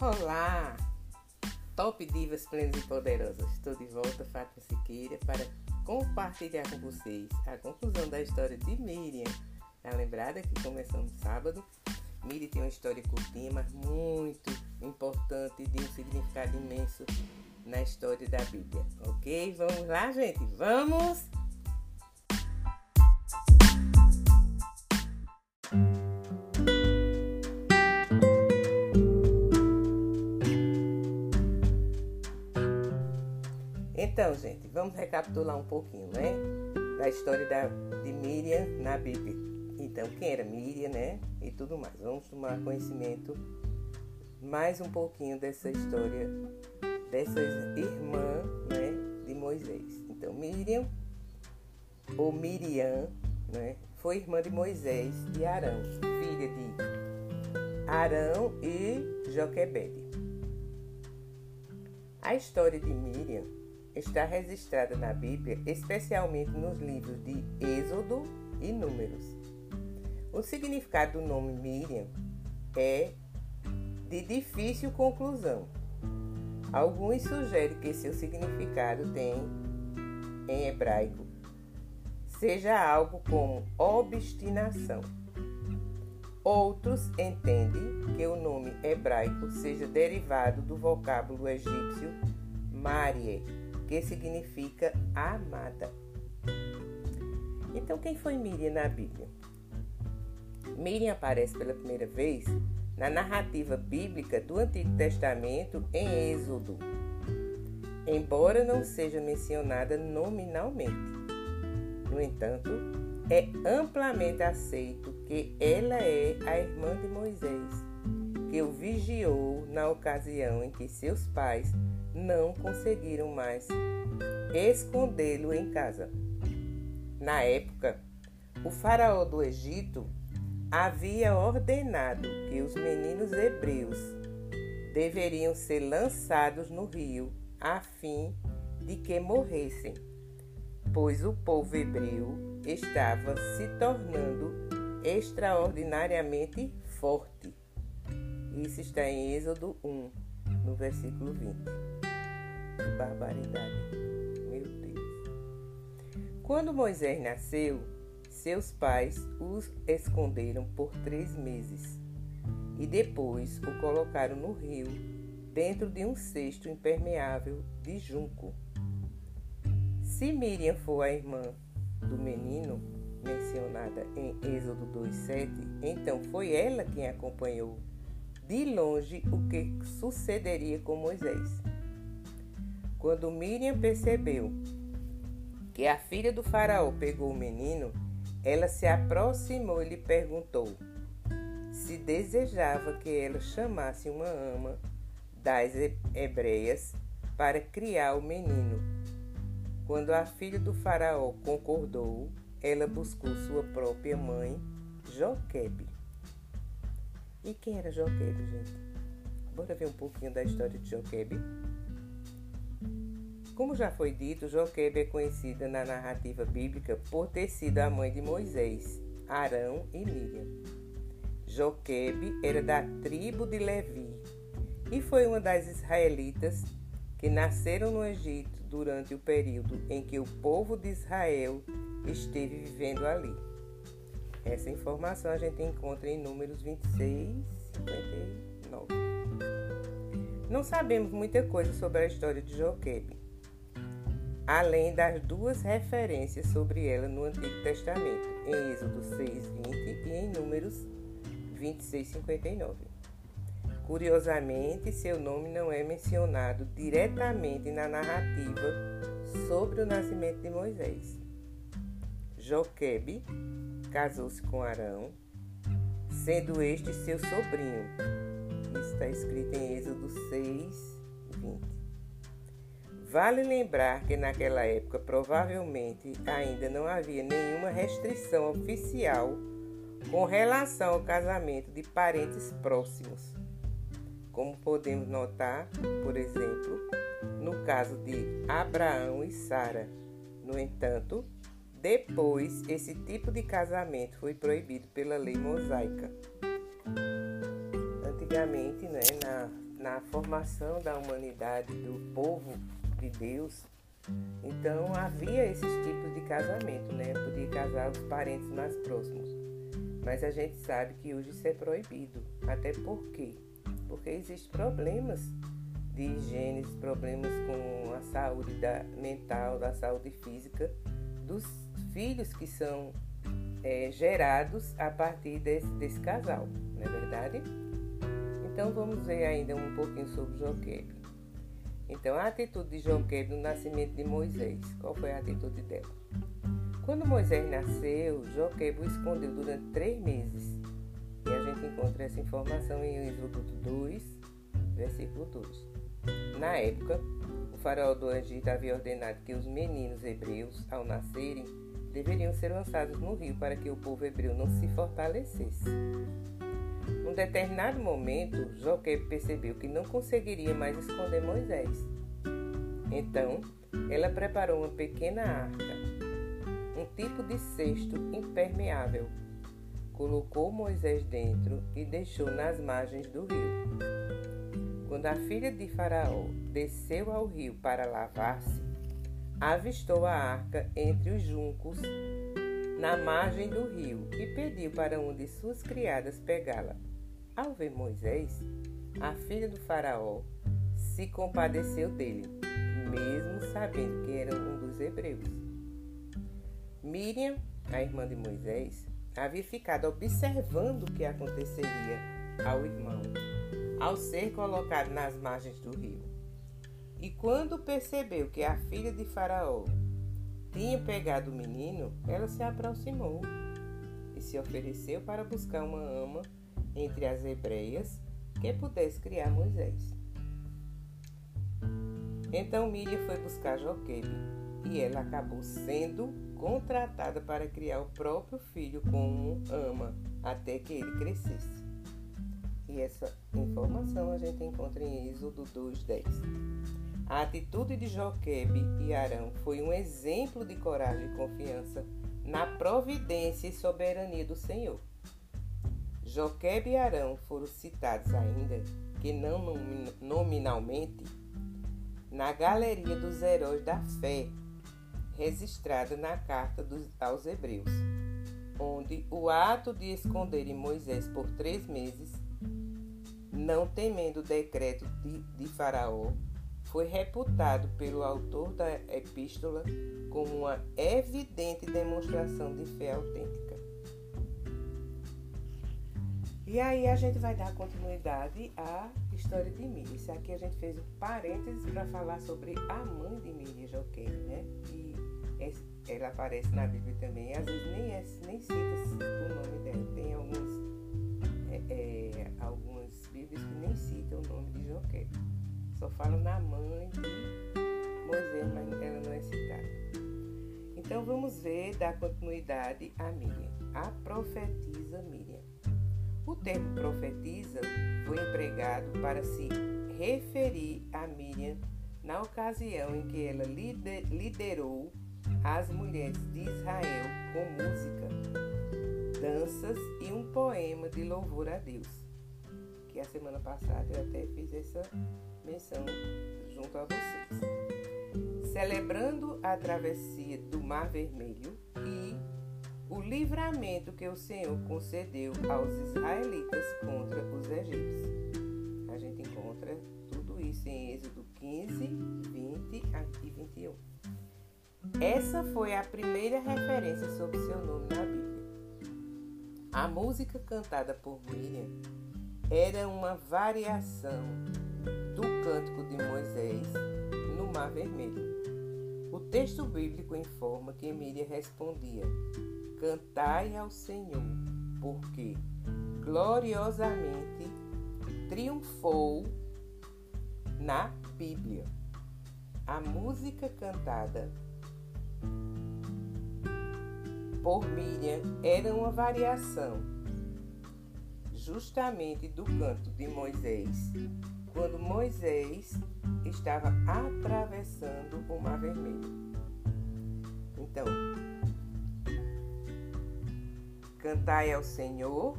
Olá! Top Divas Plenas e Poderosas. Estou de volta, Fátima Siqueira, para compartilhar com vocês a conclusão da história de Miriam. Tá lembrada que começamos sábado? Miriam tem uma história curtinha, mas muito importante e de um significado imenso na história da Bíblia. Ok? Vamos lá, gente? Vamos! Então, gente, vamos recapitular um pouquinho, né? Da história da, de Miriam na Bíblia. Então, quem era Miriam, né? E tudo mais. Vamos tomar conhecimento mais um pouquinho dessa história dessas irmãs, né? De Moisés. Então, Miriam, ou Miriam, né? Foi irmã de Moisés e Arão, filha de Arão e Joquebede. A história de Miriam está registrada na Bíblia, especialmente nos livros de Êxodo e Números. O significado do nome Miriam é de difícil conclusão. Alguns sugerem que seu significado tem, em hebraico, seja algo como obstinação. Outros entendem que o nome hebraico seja derivado do vocábulo egípcio Marie, que significa amada. Então, quem foi Miriam na Bíblia? Miriam aparece pela primeira vez na narrativa bíblica do Antigo Testamento em Êxodo, embora não seja mencionada nominalmente. No entanto, é amplamente aceito que ela é a irmã de Moisés, que o vigiou na ocasião em que seus pais não conseguiram mais escondê-lo em casa. Na época, o faraó do Egito havia ordenado que os meninos hebreus deveriam ser lançados no rio a fim de que morressem, pois o povo hebreu estava se tornando extraordinariamente forte. Isso está em Êxodo 1, no versículo 20. Que barbaridade. Meu Deus. Quando Moisés nasceu, seus pais os esconderam por três meses e depois o colocaram no rio, dentro de um cesto impermeável de junco. Se Miriam for a irmã do menino, mencionada em Êxodo 2,7, então foi ela quem acompanhou de longe o que sucederia com Moisés. Quando Miriam percebeu que a filha do faraó pegou o menino, ela se aproximou e lhe perguntou se desejava que ela chamasse uma ama das hebreias para criar o menino. Quando a filha do faraó concordou, ela buscou sua própria mãe, Joquebe. E quem era Joquebe, gente? Bora ver um pouquinho da história de Joquebe? Como já foi dito, Joquebe é conhecida na narrativa bíblica por ter sido a mãe de Moisés, Arão e Miriam. Joquebe era da tribo de Levi e foi uma das israelitas que nasceram no Egito durante o período em que o povo de Israel esteve vivendo ali. Essa informação a gente encontra em Números 26 e 59. Não sabemos muita coisa sobre a história de Joquebe, além das duas referências sobre ela no Antigo Testamento, em Êxodo 6:20 e em Números 26:59. Curiosamente, seu nome não é mencionado diretamente na narrativa sobre o nascimento de Moisés. Joquebe casou-se com Arão, sendo este seu sobrinho. Está escrito em Êxodo 6, 20. Vale lembrar que naquela época provavelmente ainda não havia nenhuma restrição oficial com relação ao casamento de parentes próximos. Como podemos notar, por exemplo, no caso de Abraão e Sara. No entanto, depois esse tipo de casamento foi proibido pela lei mosaica. Antigamente, né, na na formação da humanidade, do povo de Deus, então havia esses tipos de casamento, né? Podia casar os parentes mais próximos. Mas a gente sabe que hoje isso é proibido. Até por quê? Porque existem problemas de higiene, problemas com a saúde da, mental, da saúde física dos filhos que são é, gerados a partir desse, desse casal, não é verdade? Então vamos ver ainda um pouquinho sobre Joquebe. Então a atitude de Joquebe no nascimento de Moisés, qual foi a atitude dela? Quando Moisés nasceu, Joquebe o escondeu durante três meses. E a gente encontra essa informação em Êxodo 2, versículo 2. Na época, o faraó do Egito havia ordenado que os meninos hebreus, ao nascerem, deveriam ser lançados no rio para que o povo hebreu não se fortalecesse. Num determinado momento, Joquebe percebeu que não conseguiria mais esconder Moisés. Então, ela preparou uma pequena arca, um tipo de cesto impermeável. Colocou Moisés dentro e deixou nas margens do rio. Quando a filha de Faraó desceu ao rio para lavar-se, avistou a arca entre os juncos na margem do rio e pediu para uma de suas criadas pegá-la. Ao ver Moisés, a filha do Faraó se compadeceu dele, mesmo sabendo que era um dos hebreus. Miriam, a irmã de Moisés, havia ficado observando o que aconteceria ao irmão ao ser colocado nas margens do rio. E quando percebeu que a filha de Faraó tinha pegado o menino, ela se aproximou e se ofereceu para buscar uma ama entre as hebreias que pudesse criar Moisés. Então Miriam foi buscar Joquebe e ela acabou sendo contratada para criar o próprio filho como ama até que ele crescesse. E essa informação a gente encontra em Êxodo 2:10. A atitude de Joquebe e Arão foi um exemplo de coragem e confiança na providência e soberania do Senhor. Joquebe e Arão foram citados ainda, que não nominalmente, na galeria dos heróis da fé, registrada na carta dos, aos Hebreus, onde o ato de esconderem Moisés por três meses não temendo o decreto de, de Faraó, foi reputado pelo autor da epístola como uma evidente demonstração de fé autêntica. E aí a gente vai dar continuidade à história de Miriam. Isso aqui a gente fez um parênteses para falar sobre a mãe de Miriam Joquem, né? E ela aparece na Bíblia também. Às vezes nem, é, nem cita o nome dela. Tem alguns, é, é, alguns Bíblias que nem citam o nome de Joquebe. Só falam na mãe de Moisés, mas ela não é citada. Então vamos ver, dar continuidade a Miriam. A profetisa Miriam. O termo profetiza foi empregado para se referir a Miriam na ocasião em que ela liderou as mulheres de Israel com música, danças e um poema de louvor a Deus que a semana passada eu até fiz essa menção junto a vocês. Celebrando a travessia do Mar Vermelho e o livramento que o Senhor concedeu aos israelitas contra os egípcios. A gente encontra tudo isso em Êxodo 15, 20 e 21. Essa foi a primeira referência sobre seu nome na Bíblia. A música cantada por Miriam era uma variação do cântico de Moisés no Mar Vermelho. O texto bíblico informa que Miriam respondia: Cantai ao Senhor, porque gloriosamente triunfou na Bíblia. A música cantada por Miriam era uma variação justamente do canto de Moisés, quando Moisés estava atravessando o Mar Vermelho. Então, cantai ao Senhor,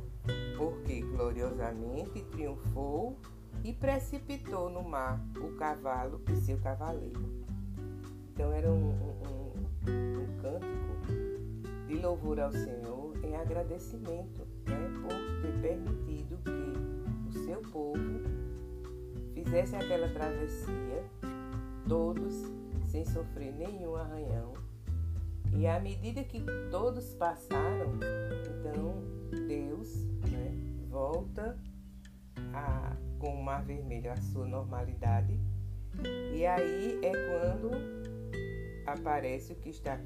porque gloriosamente triunfou e precipitou no mar o cavalo e seu cavaleiro. Então era um, um, um, cântico de louvor ao Senhor em agradecimento né, por ter permitido que o seu povo fizesse aquela travessia, todos sem sofrer nenhum arranhão. E à medida que todos passaram, então Deus né, volta a, com o Mar Vermelho à sua normalidade. E aí é quando aparece o que está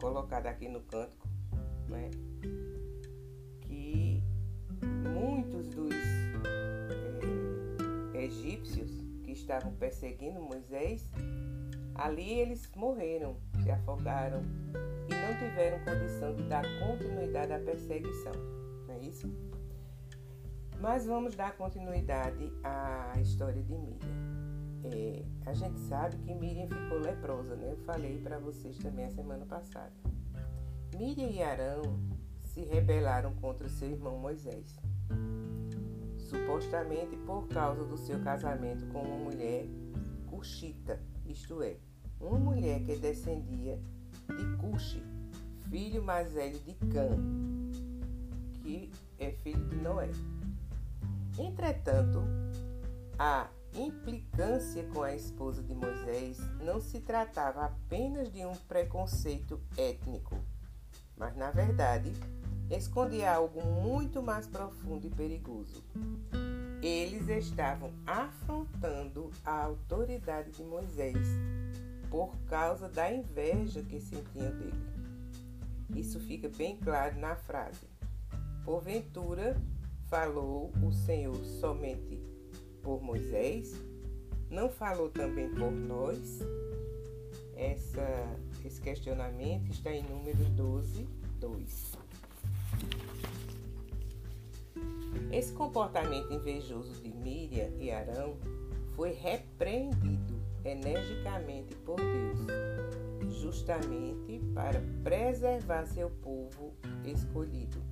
colocado aqui no cântico, né? que muitos dos egípcios que estavam perseguindo Moisés, ali eles morreram, se afogaram e não tiveram condição de dar continuidade à perseguição. Não é isso? Mas vamos dar continuidade à história de Miriam. É, a gente sabe que Miriam ficou leprosa, né? Eu falei para vocês também a semana passada. Miriam e Arão se rebelaram contra seu irmão Moisés, supostamente por causa do seu casamento com uma mulher cuxita, isto é, uma mulher que descendia de Cuxi, filho mais velho de Cã, que é filho de Noé. Entretanto, a implicância com a esposa de Moisés não se tratava apenas de um preconceito étnico, mas, na verdade, escondia algo muito mais profundo e perigoso. Eles estavam afrontando a autoridade de Moisés por causa da inveja que sentiam dele. Isso fica bem claro na frase. Porventura, falou o Senhor somente por Moisés? Não falou também por nós? Essa, esse questionamento está em Números 12, 2. Esse comportamento invejoso de Miriam e Arão foi repreendido energicamente por Deus, justamente para preservar seu povo escolhido.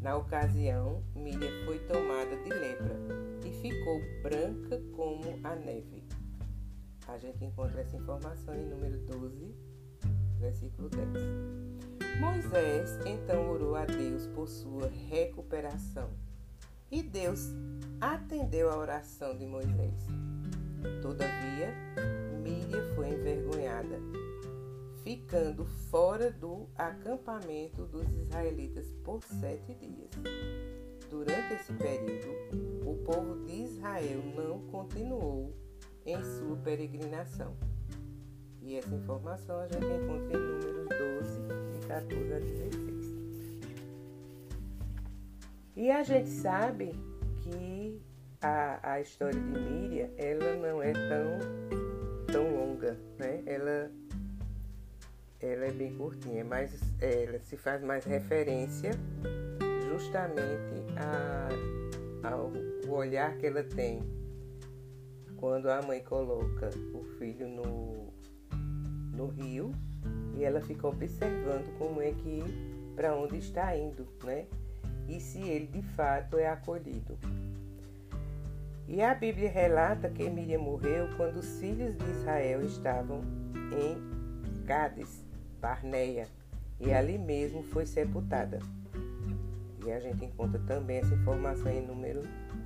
Na ocasião, Miriam foi tomada de lepra e ficou branca como a neve. A gente encontra essa informação em número 12, versículo 10. Moisés então orou a Deus por sua recuperação e Deus atendeu a oração de Moisés. Todavia, Miriam foi envergonhada ficando fora do acampamento dos israelitas por sete dias. Durante esse período, o povo de Israel não continuou em sua peregrinação. E essa informação a gente encontra em Números 12, de 14 a 16. E a gente sabe que a, a história de Miriam, ela não é tão, tão longa, né? Ela ela é bem curtinha, mas ela se faz mais referência justamente a, ao olhar que ela tem quando a mãe coloca o filho no, no rio e ela fica observando como é que para onde está indo, né? E se ele de fato é acolhido. E a Bíblia relata que Miriam morreu quando os filhos de Israel estavam em Cádiz, Barneia, e ali mesmo foi sepultada. E a gente encontra também essa informação em, número,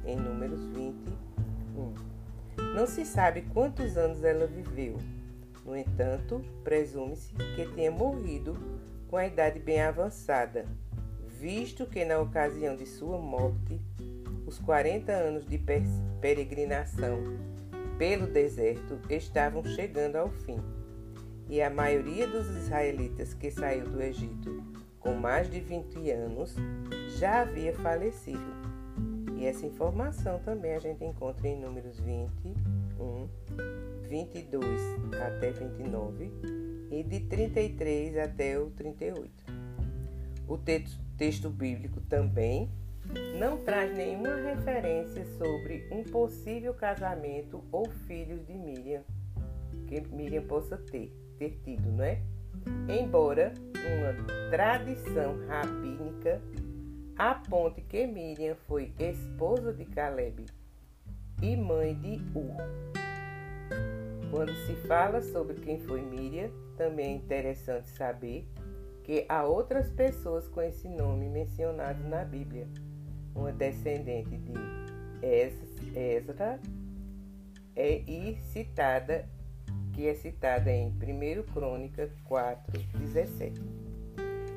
em números 21. Não se sabe quantos anos ela viveu. No entanto, presume-se que tenha morrido com a idade bem avançada, visto que na ocasião de sua morte, os 40 anos de peregrinação pelo deserto estavam chegando ao fim e a maioria dos israelitas que saiu do Egito com mais de 20 anos já havia falecido. E essa informação também a gente encontra em números 21, 22 até 29 e de 33 até o 38. O texto, texto bíblico também não traz nenhuma referência sobre um possível casamento ou filhos de Miriam que Miriam possa ter ter tido, não é? Embora uma tradição rabínica aponte que Miriam foi esposa de Caleb, e mãe de Ur. Quando se fala sobre quem foi Miriam, também é interessante saber que há outras pessoas com esse nome mencionado na Bíblia. Uma descendente de Ezra é, e citada, que é citada em 1 Crônica 4, 17.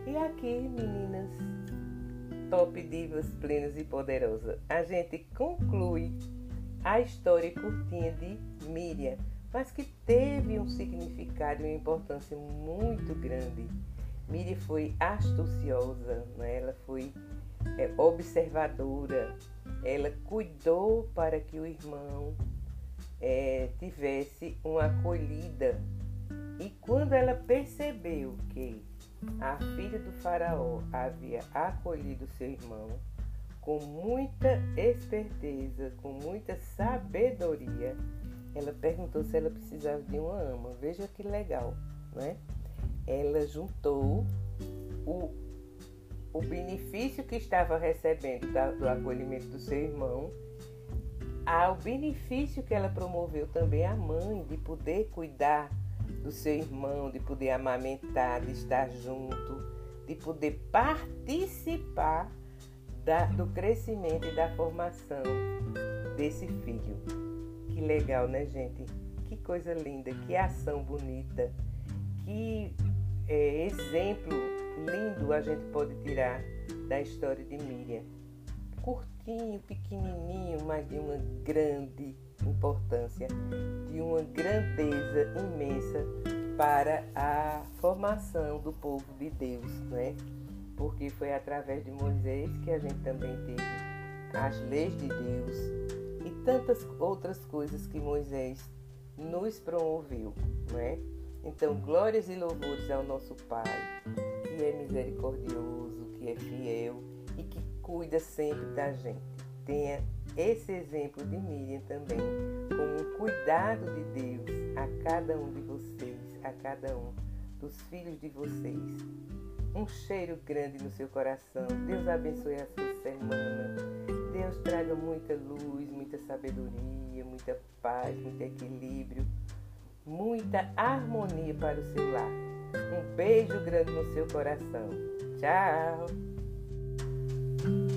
E aqui, meninas, top divas plenas e poderosas, a gente conclui a história curtinha de Miriam, mas que teve um significado e uma importância muito grande. Miriam foi astuciosa, né? ela foi é, observadora, ela cuidou para que o irmão é, tivesse uma acolhida. E quando ela percebeu que a filha do faraó havia acolhido seu irmão, com muita esperteza, com muita sabedoria, ela perguntou se ela precisava de uma ama. Veja que legal, né? Ela juntou o, o benefício que estava recebendo da, do acolhimento do seu irmão ao benefício que ela promoveu também à mãe de poder cuidar do seu irmão, de poder amamentar, de estar junto, de poder participar da, do crescimento e da formação desse filho. Que legal, né, gente? Que coisa linda, que ação bonita, que é, exemplo lindo a gente pode tirar da história de Miriam. Curtinho, pequenininho, mas de uma grande importância, de uma grandeza imensa para a formação do povo de Deus, né? porque foi através de Moisés que a gente também teve as leis de Deus e tantas outras coisas que Moisés nos promoveu, não é? Então, glórias e louvores ao nosso Pai, que é misericordioso, que é fiel e que cuida sempre da gente. Tenha esse exemplo de Miriam também, como um cuidado de Deus a cada um de vocês, a cada um dos filhos de vocês um cheiro grande no seu coração. Deus abençoe a sua semana. Deus traga muita luz, muita sabedoria, muita paz, muito equilíbrio, muita harmonia para o seu lar. Um beijo grande no seu coração. Tchau! Thank you.